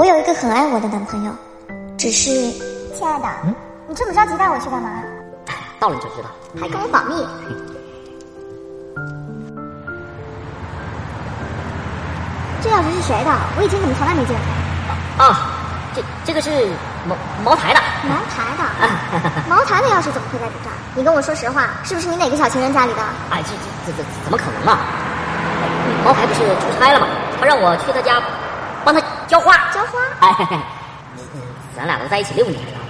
我有一个很爱我的男朋友，只是，亲爱的，你这么着急带我去干嘛？到了你就知道，还跟我保密。这钥匙是谁的？我以前怎么从来没见过？啊，这这个是茅茅台的。茅台的？茅台的钥匙怎么会在你这儿？你跟我说实话，是不是你哪个小情人家里的？哎，这这这这怎么可能啊？茅台不是出差了吗？他让我去他家帮他浇花。浇花？哎，咱俩都在一起六年了，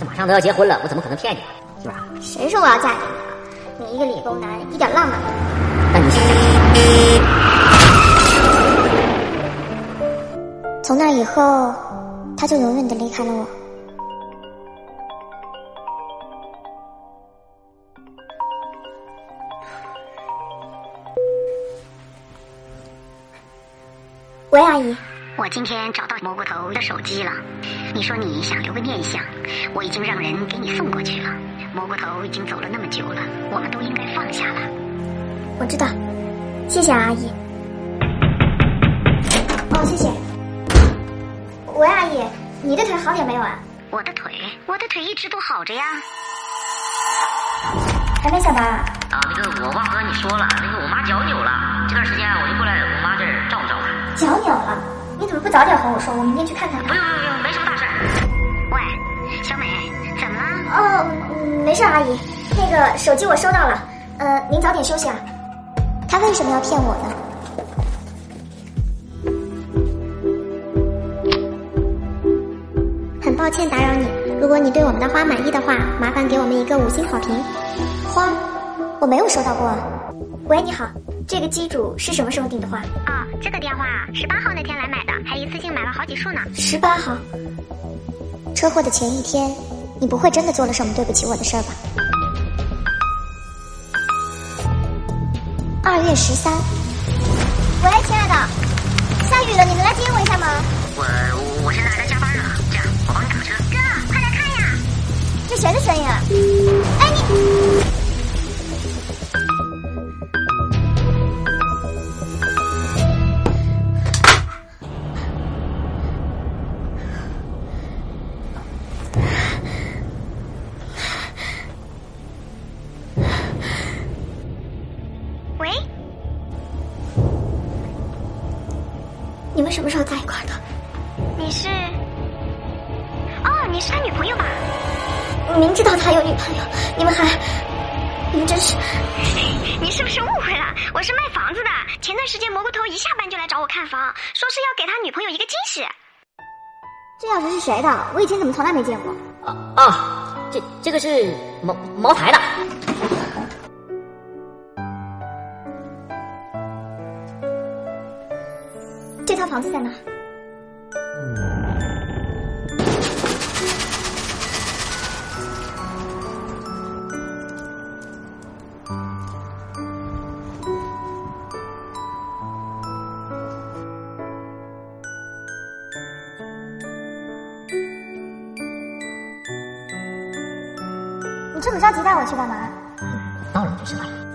这马上都要结婚了，我怎么可能骗你？是吧？谁说我要嫁给你了？你一个理工男，一点浪漫都没有。那你。从那以后，他就永远的离开了我。喂，阿姨，我今天找到蘑菇头的手机了。你说你想留个念想，我已经让人给你送过去了。蘑菇头已经走了那么久了，我们都应该放下了。我知道，谢谢阿姨。哦，谢谢。喂，阿姨，你的腿好点没有啊？我的腿，我的腿一直都好着呀。还没下班啊？啊，那个我忘和你说了，那个我妈脚扭了，这段时间我就过来我妈这儿照顾照顾她。脚扭了？你怎么不早点和我说？我明天去看看。不用不用不用，没什么大事。喂，小美，怎么了？哦，没事，阿姨。那个手机我收到了，呃，您早点休息啊。他为什么要骗我呢？很抱歉打扰你，如果你对我们的花满意的话，麻烦给我们一个五星好评。花，我没有收到过。喂，你好，这个机主是什么时候订的花？啊，这个电话十八号那天来买的，还一次性买了好几束呢。十八号，车祸的前一天，你不会真的做了什么对不起我的事儿吧？二月十三。喂，亲爱的，下雨了，你能来接我一下吗？我你们什么时候在一块的？你是？哦你是他女朋友吧？明知道他有女朋友，你们还……你们真是…… 你是不是误会了？我是卖房子的。前段时间蘑菇头一下班就来找我看房，说是要给他女朋友一个惊喜。这钥匙是谁的？我以前怎么从来没见过？啊啊！这这个是茅茅台的。房子在哪？你这么着急带我去干嘛？到了就知道了。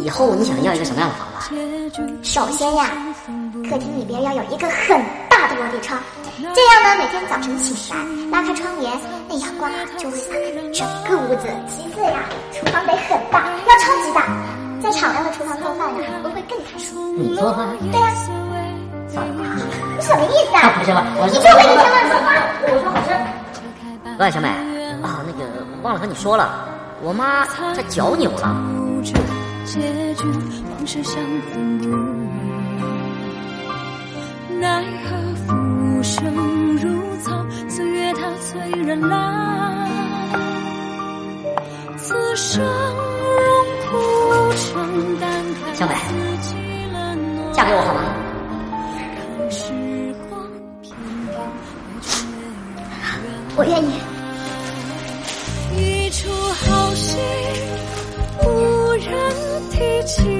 以后你想要一个什么样的房子？首先呀，客厅里边要有一个很大的落地窗，这样呢，每天早晨起来拉开窗帘，那阳光啊就会洒开整个屋子。其次呀，厨房得很大，要超级大，在敞亮的厨房做饭呀，会会更开心。你做饭？对呀。什么意思啊？不是吧？你就会一天乱说话。我说好吃。喂，小美啊，那个忘了和你说了，我妈她脚扭了。结局往事像风如奈何浮生如草，岁月它催人老。此生荣枯成淡开，小美，嫁给我好吗？时光翩翩我愿意。一出好戏无人提起。